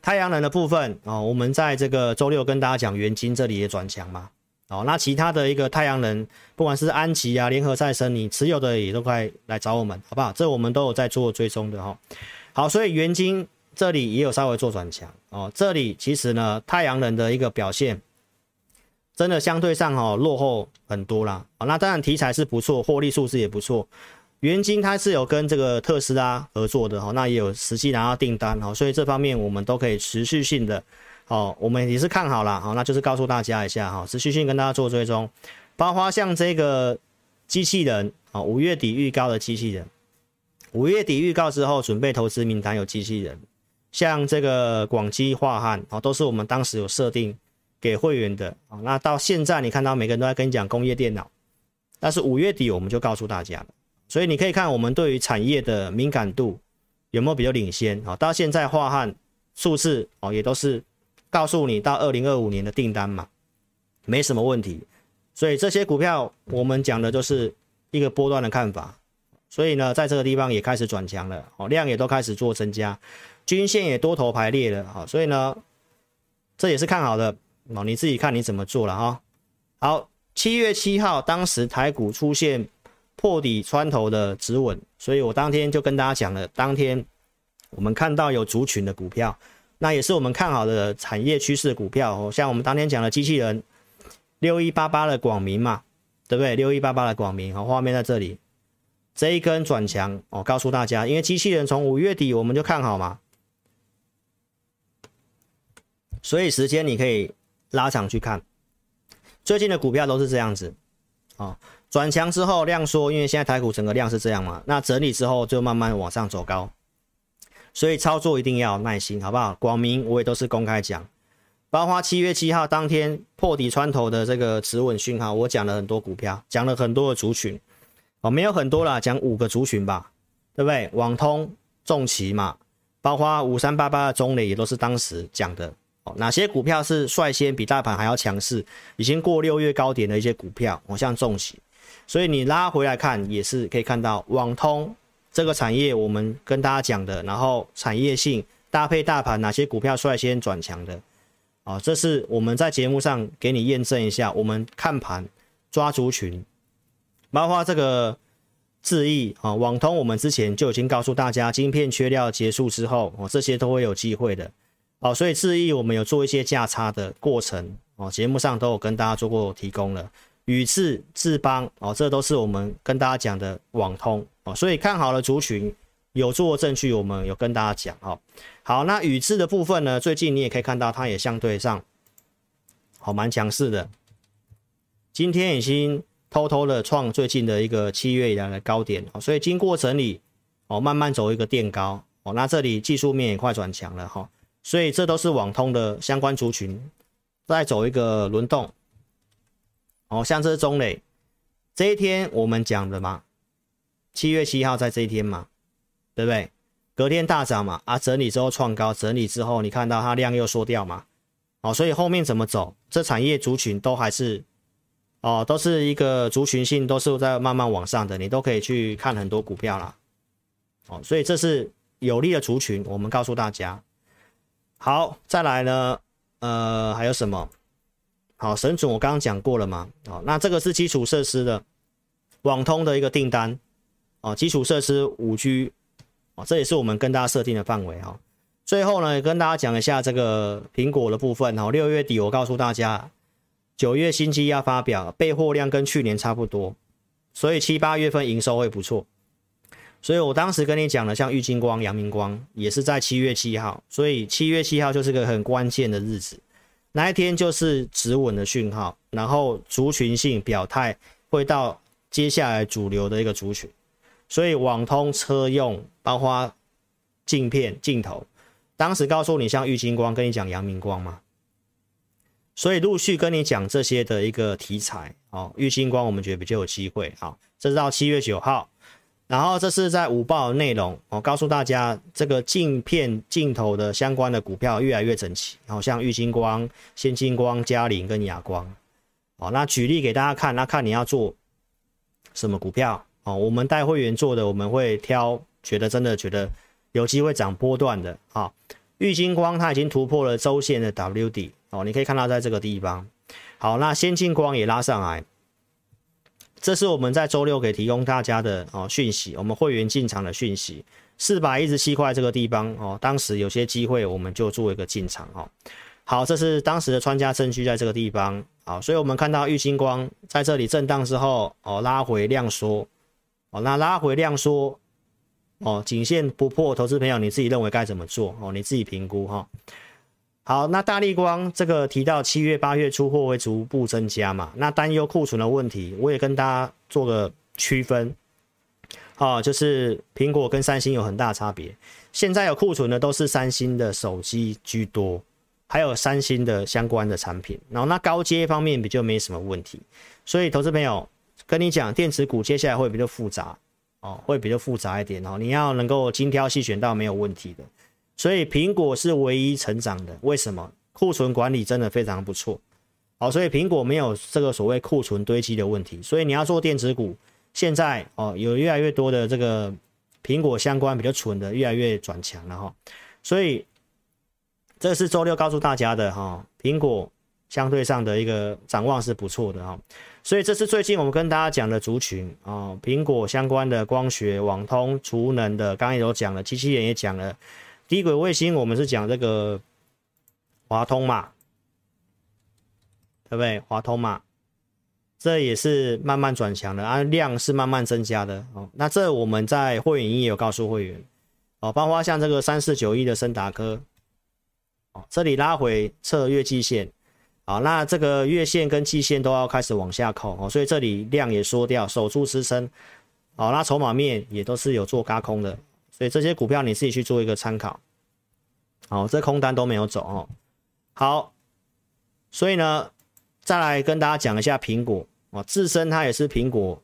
太阳能的部分哦，我们在这个周六跟大家讲元金这里也转强嘛。哦，那其他的一个太阳能，不管是安集啊、联合再生，你持有的也都快来找我们，好不好？这我们都有在做追踪的哈。好，所以元晶。这里也有稍微做转强哦，这里其实呢，太阳能的一个表现真的相对上哦落后很多啦。哦，那当然题材是不错，获利数字也不错。元晶它是有跟这个特斯拉合作的哈，那也有实际拿到订单哈，所以这方面我们都可以持续性的哦，我们也是看好了好，那就是告诉大家一下哈，持续性跟大家做追踪，包括像这个机器人啊，五月底预告的机器人，五月底预告之后准备投资名单有机器人。像这个广基化汉啊，都是我们当时有设定给会员的啊。那到现在你看到每个人都在跟你讲工业电脑，但是五月底我们就告诉大家了。所以你可以看我们对于产业的敏感度有没有比较领先啊？到现在化汉数字哦也都是告诉你到二零二五年的订单嘛，没什么问题。所以这些股票我们讲的就是一个波段的看法。所以呢，在这个地方也开始转强了哦，量也都开始做增加。均线也多头排列了，好，所以呢，这也是看好的哦。你自己看你怎么做了哈。好，七月七号，当时台股出现破底穿头的止稳，所以我当天就跟大家讲了，当天我们看到有族群的股票，那也是我们看好的产业趋势股票哦。像我们当天讲的机器人六一八八的广明嘛，对不对？六一八八的广明，好，画面在这里，这一根转强哦，告诉大家，因为机器人从五月底我们就看好嘛。所以时间你可以拉长去看，最近的股票都是这样子，啊，转强之后量缩，因为现在台股整个量是这样嘛，那整理之后就慢慢往上走高，所以操作一定要耐心，好不好？广明我也都是公开讲，包括七月七号当天破底穿头的这个止稳讯号，我讲了很多股票，讲了很多的族群，哦，没有很多啦，讲五个族群吧，对不对？网通、重骑嘛，包括五三八八的中磊也都是当时讲的哦。哪些股票是率先比大盘还要强势，已经过六月高点的一些股票，我像重企，所以你拉回来看也是可以看到网通这个产业，我们跟大家讲的，然后产业性搭配大盘，哪些股票率先转强的，啊，这是我们在节目上给你验证一下，我们看盘抓族群，包括这个智易啊，网通我们之前就已经告诉大家，晶片缺料结束之后，哦，这些都会有机会的。好，所以智易我们有做一些价差的过程哦，节目上都有跟大家做过提供了。宇智、智邦哦，这都是我们跟大家讲的网通哦，所以看好了族群有做证据，我们有跟大家讲哦。好，那宇智的部分呢，最近你也可以看到它也相对上好蛮强势的，今天已经偷偷的创最近的一个七月以来的高点哦，所以经过整理哦，慢慢走一个垫高哦，那这里技术面也快转强了哈。所以这都是网通的相关族群，再走一个轮动，哦，像这是中磊，这一天我们讲的嘛，七月七号在这一天嘛，对不对？隔天大涨嘛，啊，整理之后创高，整理之后你看到它量又缩掉嘛，哦，所以后面怎么走？这产业族群都还是，哦，都是一个族群性，都是在慢慢往上的，你都可以去看很多股票啦，哦，所以这是有利的族群，我们告诉大家。好，再来呢，呃，还有什么？好，神准我刚刚讲过了嘛。好，那这个是基础设施的网通的一个订单哦，基础设施五 G 哦，这也是我们跟大家设定的范围哈。最后呢，跟大家讲一下这个苹果的部分哈。六月底我告诉大家，九月新机要发表，备货量跟去年差不多，所以七八月份营收会不错。所以我当时跟你讲了，像玉金光、阳明光也是在七月七号，所以七月七号就是个很关键的日子。那一天就是止稳的讯号，然后族群性表态会到接下来主流的一个族群，所以网通、车用、包括镜片、镜头，当时告诉你像玉晶光跟你讲阳明光嘛，所以陆续跟你讲这些的一个题材哦，玉晶光我们觉得比较有机会，好，这是到七月九号。然后这是在午报内容，我告诉大家，这个镜片镜头的相关的股票越来越整齐，好像玉晶光、先进光、佳凌跟亚光，好，那举例给大家看，那看你要做什么股票，哦，我们带会员做的，我们会挑觉得真的觉得有机会涨波段的，啊，玉晶光它已经突破了周线的 W 底，哦，你可以看到在这个地方，好，那先进光也拉上来。这是我们在周六给提供大家的哦讯息，我们会员进场的讯息，四百一十七块这个地方哦，当时有些机会我们就做一个进场哦。好，这是当时的穿家证据在这个地方，好，所以我们看到玉晶光在这里震荡之后哦，拉回量缩哦，那拉回量缩哦，颈线不破，投资朋友你自己认为该怎么做哦？你自己评估哈。好，那大立光这个提到七月、八月出货会逐步增加嘛？那担忧库存的问题，我也跟大家做个区分。好，就是苹果跟三星有很大差别。现在有库存的都是三星的手机居多，还有三星的相关的产品。然后那高阶方面比较没什么问题。所以投资朋友跟你讲，电子股接下来会比较复杂哦，会比较复杂一点哦。你要能够精挑细选到没有问题的。所以苹果是唯一成长的，为什么？库存管理真的非常不错，好，所以苹果没有这个所谓库存堆积的问题。所以你要做电子股，现在哦有越来越多的这个苹果相关比较蠢的越来越转强了哈。所以这是周六告诉大家的哈，苹果相对上的一个展望是不错的哈。所以这是最近我们跟大家讲的族群啊，苹果相关的光学、网通、储能的，刚刚也都讲了，机器人也讲了。低轨卫星，我们是讲这个华通嘛，对不对？华通嘛，这也是慢慢转强的啊，量是慢慢增加的哦。那这我们在会员营也有告诉会员哦，包括像这个三四九一的升达科哦，这里拉回测月季线，好，那这个月线跟季线都要开始往下扣哦，所以这里量也缩掉，守住支撑，好，那筹码面也都是有做加空的。所以这些股票你自己去做一个参考，好，这空单都没有走哦。好，所以呢，再来跟大家讲一下苹果哦，自身它也是苹果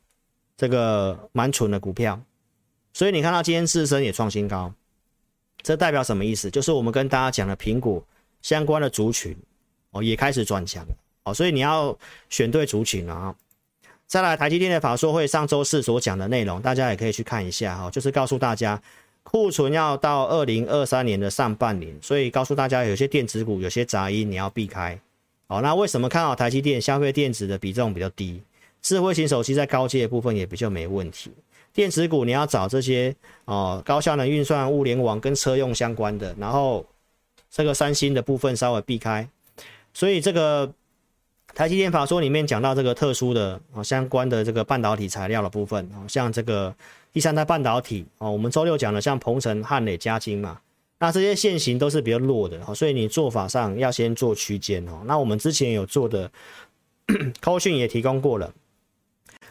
这个蛮蠢的股票，所以你看到今天自身也创新高，这代表什么意思？就是我们跟大家讲的苹果相关的族群哦，也开始转强哦，所以你要选对族群了啊。再来，台积电的法说会上周四所讲的内容，大家也可以去看一下哈，就是告诉大家库存要到二零二三年的上半年，所以告诉大家有些电子股有些杂音你要避开。好，那为什么看好台积电？消费电子的比重比较低，智慧型手机在高阶的部分也比较没问题。电子股你要找这些哦，高效能运算、物联网跟车用相关的，然后这个三星的部分稍微避开，所以这个。台积电法说里面讲到这个特殊的啊相关的这个半导体材料的部分啊，像这个第三代半导体哦，我们周六讲的像鹏程、汉磊、嘉晶嘛，那这些线型都是比较弱的哦，所以你做法上要先做区间哦。那我们之前有做的 扣讯也提供过了。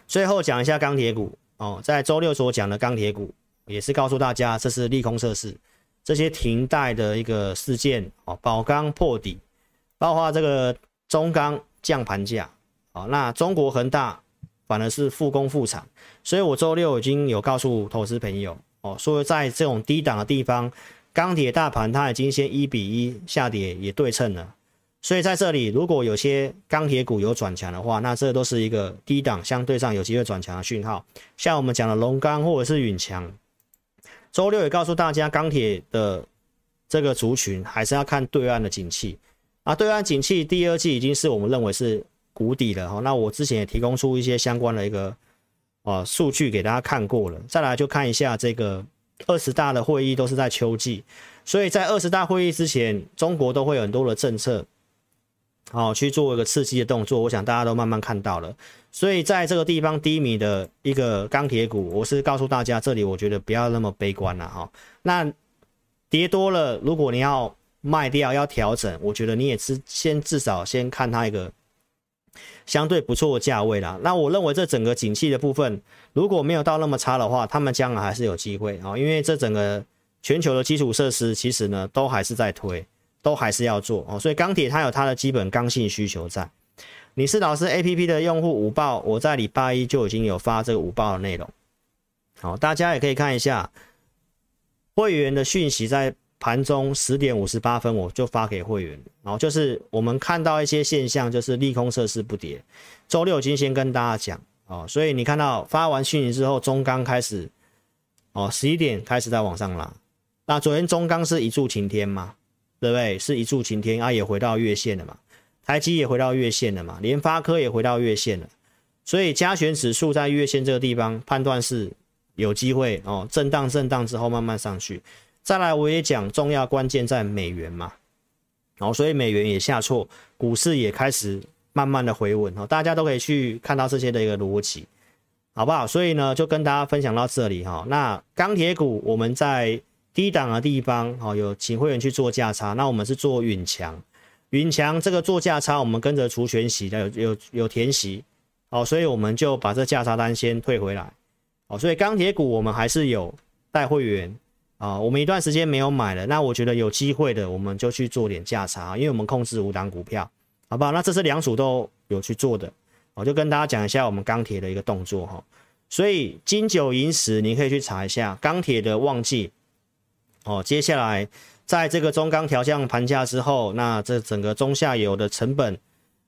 最后讲一下钢铁股哦，在周六所讲的钢铁股也是告诉大家，这是利空测试，这些停贷的一个事件哦，宝钢破底，包括这个中钢。降盘价，好，那中国恒大反而是复工复产，所以我周六已经有告诉投资朋友，哦，说在这种低档的地方，钢铁大盘它已经先一比一下跌也对称了，所以在这里如果有些钢铁股有转强的话，那这都是一个低档相对上有机会转强的讯号，像我们讲的龙钢或者是允强，周六也告诉大家钢铁的这个族群还是要看对岸的景气。啊，对岸景气第二季已经是我们认为是谷底了哈。那我之前也提供出一些相关的一个啊数据给大家看过了。再来就看一下这个二十大的会议都是在秋季，所以在二十大会议之前，中国都会有很多的政策，好去做一个刺激的动作。我想大家都慢慢看到了。所以在这个地方低迷的一个钢铁股，我是告诉大家，这里我觉得不要那么悲观了哈。那跌多了，如果你要卖掉要调整，我觉得你也是先至少先看它一个相对不错的价位啦。那我认为这整个景气的部分如果没有到那么差的话，他们将来还是有机会啊，因为这整个全球的基础设施其实呢都还是在推，都还是要做哦。所以钢铁它有它的基本刚性需求在。你是老师 APP 的用户五报，我在礼拜一就已经有发这个五报的内容，好，大家也可以看一下会员的讯息在。盘中十点五十八分，我就发给会员，然后就是我们看到一些现象，就是利空测试不跌。周六已经先跟大家讲哦，所以你看到发完讯息之后，中钢开始哦，十一点开始在往上拉。那昨天中钢是一柱擎天嘛，对不对？是一柱擎天啊，也回到月线了嘛。台积也回到月线了嘛，联发科也回到月线了。所以加权指数在月线这个地方判断是有机会哦，震荡震荡之后慢慢上去。再来，我也讲重要关键在美元嘛，然后所以美元也下挫，股市也开始慢慢的回稳哦，大家都可以去看到这些的一个逻辑，好不好？所以呢，就跟大家分享到这里哈。那钢铁股我们在低档的地方哦，有请会员去做价差，那我们是做允强，允强这个做价差，我们跟着除权息的有有有填息哦，所以我们就把这价差单先退回来哦，所以钢铁股我们还是有带会员。啊，我们一段时间没有买了，那我觉得有机会的，我们就去做点价差，因为我们控制五档股票，好不好？那这是两组都有去做的，我就跟大家讲一下我们钢铁的一个动作哈。所以金九银十，你可以去查一下钢铁的旺季哦。接下来在这个中钢调降盘价之后，那这整个中下游的成本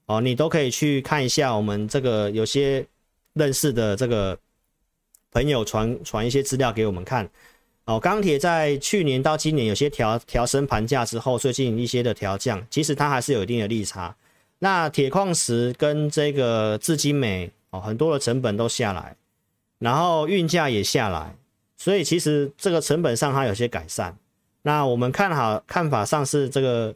哦，你都可以去看一下。我们这个有些认识的这个朋友传传一些资料给我们看。哦，钢铁在去年到今年有些调调升盘价之后，最近一些的调降，其实它还是有一定的利差。那铁矿石跟这个智晶美哦，很多的成本都下来，然后运价也下来，所以其实这个成本上它有些改善。那我们看好看法上是这个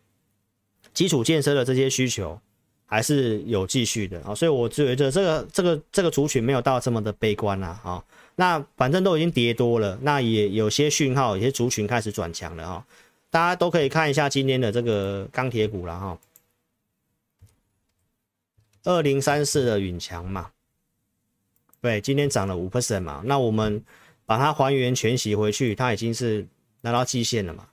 基础建设的这些需求还是有继续的啊，所以我觉得这个这个这个族群没有到这么的悲观啊，啊。那反正都已经跌多了，那也有些讯号，有些族群开始转强了哈，大家都可以看一下今天的这个钢铁股了哈，二零三四的允强嘛，对，今天涨了五 percent 嘛，那我们把它还原全息回去，它已经是拿到季线了嘛，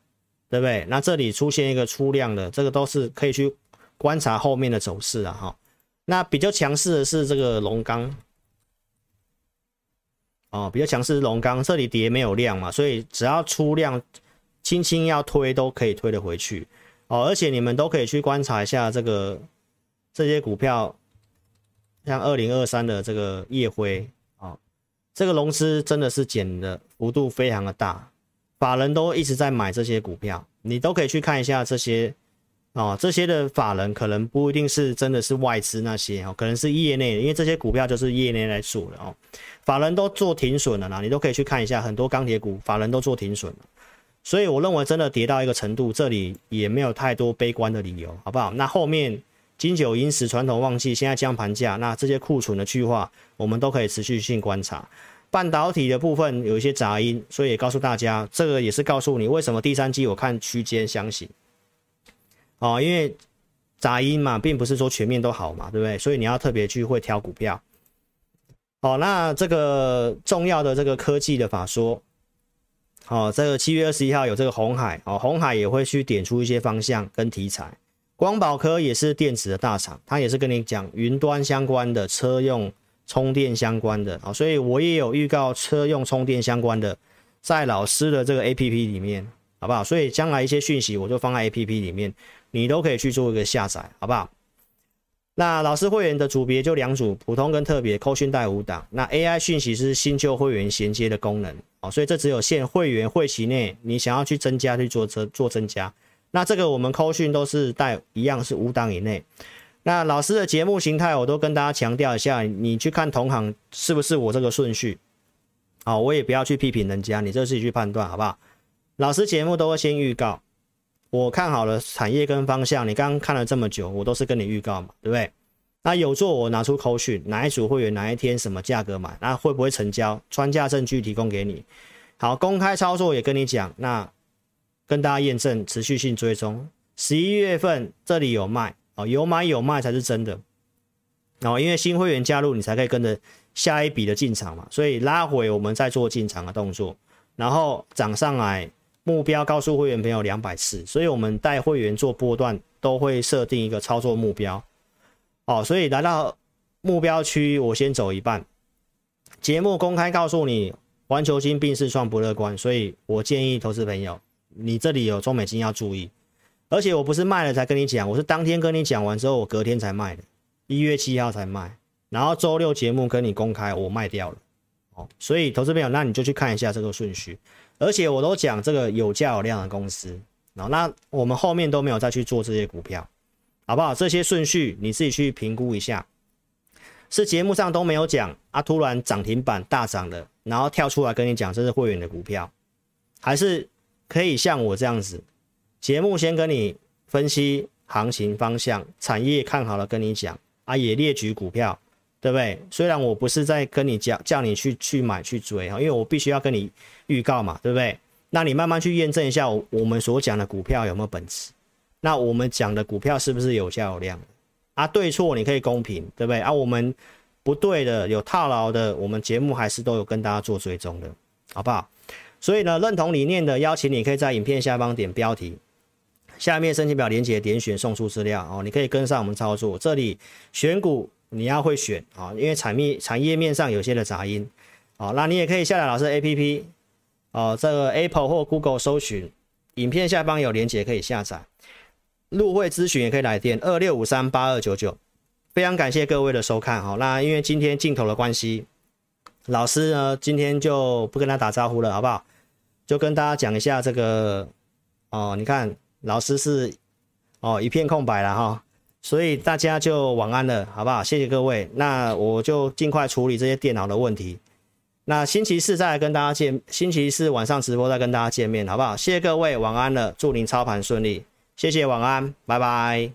对不对？那这里出现一个出量的，这个都是可以去观察后面的走势啊哈。那比较强势的是这个龙钢。哦，比较强势龙钢，这里跌没有量嘛，所以只要出量，轻轻要推都可以推得回去。哦，而且你们都可以去观察一下这个这些股票，像二零二三的这个烨辉，哦，这个融资真的是减的幅度非常的大，法人都一直在买这些股票，你都可以去看一下这些。哦，这些的法人可能不一定是真的是外资那些哦，可能是业内的，因为这些股票就是业内来做的哦。法人都做停损了啦，你都可以去看一下，很多钢铁股法人都做停损了，所以我认为真的跌到一个程度，这里也没有太多悲观的理由，好不好？那后面金九银十传统旺季，现在降盘价，那这些库存的去化，我们都可以持续性观察。半导体的部分有一些杂音，所以告诉大家，这个也是告诉你为什么第三季我看区间箱型。哦，因为杂音嘛，并不是说全面都好嘛，对不对？所以你要特别去会挑股票。好，那这个重要的这个科技的法说，好，这个七月二十一号有这个红海，哦，红海也会去点出一些方向跟题材。光宝科也是电子的大厂，它也是跟你讲云端相关的、车用充电相关的，啊，所以我也有预告车用充电相关的，在老师的这个 APP 里面，好不好？所以将来一些讯息我就放在 APP 里面。你都可以去做一个下载，好不好？那老师会员的组别就两组，普通跟特别，扣讯带五档。那 AI 讯息是新旧会员衔接的功能，哦，所以这只有限会员会期内，你想要去增加去做增做增加。那这个我们扣讯都是带一样是五档以内。那老师的节目形态我都跟大家强调一下，你去看同行是不是我这个顺序？好，我也不要去批评人家，你就自己去判断，好不好？老师节目都会先预告。我看好了产业跟方向，你刚刚看了这么久，我都是跟你预告嘛，对不对？那有做我拿出扣讯，哪一组会员哪一天什么价格买，那会不会成交？穿价证据提供给你。好，公开操作也跟你讲，那跟大家验证持续性追踪。十一月份这里有卖哦，有买有卖才是真的。哦，因为新会员加入，你才可以跟着下一笔的进场嘛，所以拉回我们再做进场的动作，然后涨上来，目标告诉会员朋友两百次，所以我们带会员做波段都会设定一个操作目标。哦，所以来到目标区，我先走一半。节目公开告诉你，环球金病识创不乐观，所以我建议投资朋友，你这里有中美金要注意，而且我不是卖了才跟你讲，我是当天跟你讲完之后，我隔天才卖的。一月七号才卖，然后周六节目跟你公开，我卖掉了，哦，所以投资朋友，那你就去看一下这个顺序，而且我都讲这个有价有量的公司，那我们后面都没有再去做这些股票，好不好？这些顺序你自己去评估一下，是节目上都没有讲啊，突然涨停板大涨了，然后跳出来跟你讲这是会员的股票，还是可以像我这样子，节目先跟你分析行情方向，产业看好了跟你讲。啊，也列举股票，对不对？虽然我不是在跟你讲，叫你去去买去追哈，因为我必须要跟你预告嘛，对不对？那你慢慢去验证一下我，我们所讲的股票有没有本质？那我们讲的股票是不是有价有量？啊，对错你可以公平，对不对？啊，我们不对的有套牢的，我们节目还是都有跟大家做追踪的，好不好？所以呢，认同理念的邀请你可以在影片下方点标题。下面申请表连接点选送出资料哦，你可以跟上我们操作。这里选股你要会选啊，因为产业产业面上有些的杂音哦，那你也可以下载老师 APP 哦，这个 Apple 或 Google 搜寻，影片下方有连接可以下载。入会咨询也可以来电二六五三八二九九。非常感谢各位的收看好，那因为今天镜头的关系，老师呢今天就不跟他打招呼了，好不好？就跟大家讲一下这个哦，你看。老师是哦一片空白了哈，所以大家就晚安了，好不好？谢谢各位。那我就尽快处理这些电脑的问题。那星期四再来跟大家见，星期四晚上直播再跟大家见面，好不好？谢谢各位，晚安了。祝您操盘顺利。谢谢，晚安，拜拜。